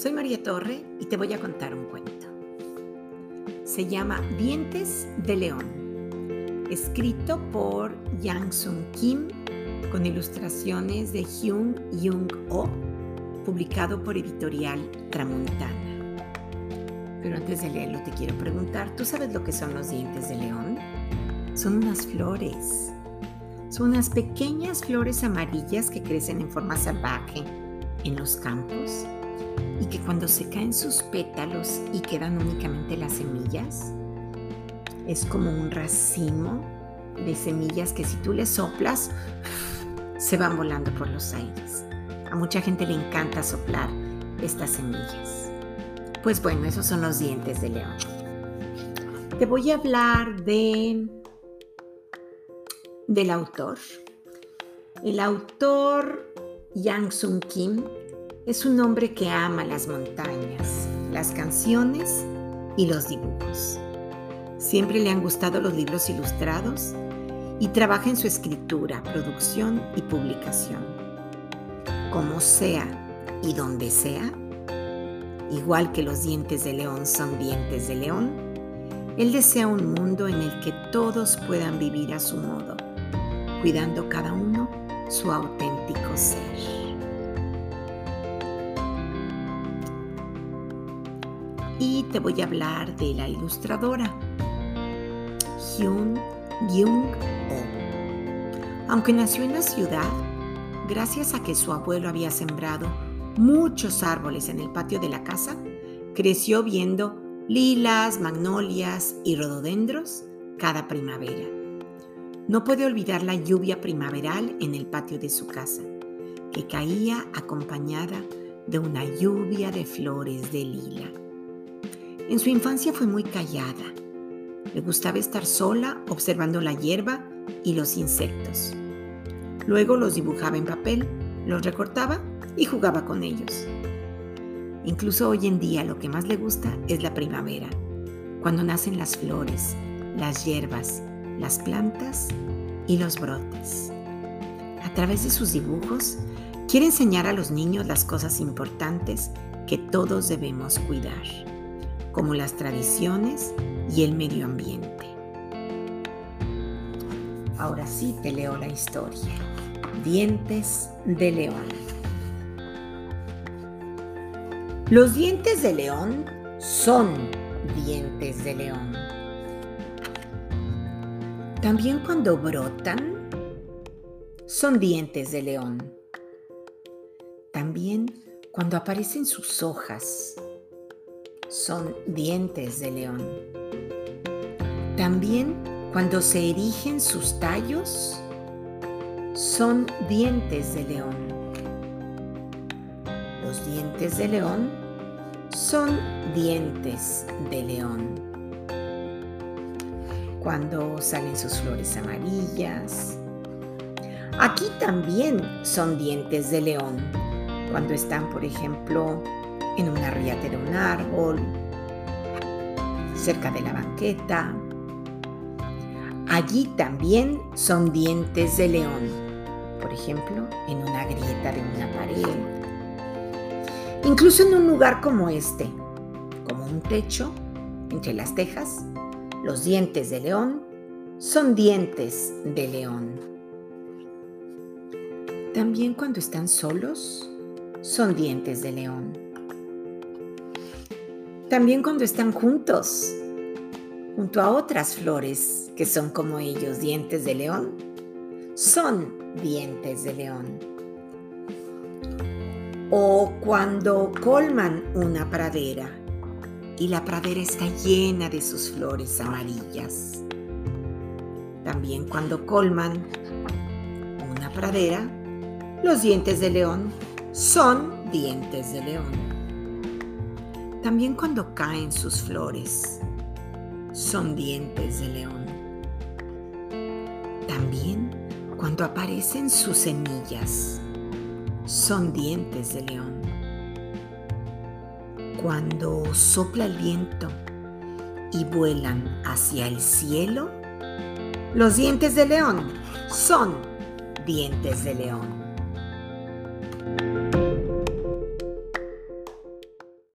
Soy María Torre y te voy a contar un cuento. Se llama Dientes de León, escrito por Yang Sung Kim con ilustraciones de Hyun Jung Oh, publicado por editorial Tramontana. Pero antes de leerlo te quiero preguntar, ¿tú sabes lo que son los dientes de león? Son unas flores. Son unas pequeñas flores amarillas que crecen en forma salvaje en los campos y que cuando se caen sus pétalos y quedan únicamente las semillas, es como un racimo de semillas que si tú le soplas, se van volando por los aires. A mucha gente le encanta soplar estas semillas. Pues bueno, esos son los dientes de león. Te voy a hablar de del autor. El autor Yang Sung Kim es un hombre que ama las montañas, las canciones y los dibujos. Siempre le han gustado los libros ilustrados y trabaja en su escritura, producción y publicación. Como sea y donde sea, igual que los dientes de león son dientes de león, él desea un mundo en el que todos puedan vivir a su modo, cuidando cada uno su auténtico ser. Y te voy a hablar de la ilustradora Hyun Oh. Aunque nació en la ciudad, gracias a que su abuelo había sembrado muchos árboles en el patio de la casa, creció viendo lilas, magnolias y rododendros cada primavera. No puede olvidar la lluvia primaveral en el patio de su casa, que caía acompañada de una lluvia de flores de lila. En su infancia fue muy callada. Le gustaba estar sola observando la hierba y los insectos. Luego los dibujaba en papel, los recortaba y jugaba con ellos. Incluso hoy en día lo que más le gusta es la primavera, cuando nacen las flores, las hierbas, las plantas y los brotes. A través de sus dibujos, quiere enseñar a los niños las cosas importantes que todos debemos cuidar como las tradiciones y el medio ambiente. Ahora sí te leo la historia. Dientes de león. Los dientes de león son dientes de león. También cuando brotan, son dientes de león. También cuando aparecen sus hojas, son dientes de león. También cuando se erigen sus tallos, son dientes de león. Los dientes de león son dientes de león. Cuando salen sus flores amarillas. Aquí también son dientes de león. Cuando están, por ejemplo, en una riata de un árbol, cerca de la banqueta. Allí también son dientes de león, por ejemplo, en una grieta de una pared. Incluso en un lugar como este, como un techo, entre las tejas, los dientes de león son dientes de león. También cuando están solos, son dientes de león. También cuando están juntos, junto a otras flores que son como ellos, dientes de león, son dientes de león. O cuando colman una pradera y la pradera está llena de sus flores amarillas. También cuando colman una pradera, los dientes de león son dientes de león. También cuando caen sus flores, son dientes de león. También cuando aparecen sus semillas, son dientes de león. Cuando sopla el viento y vuelan hacia el cielo, los dientes de león son dientes de león.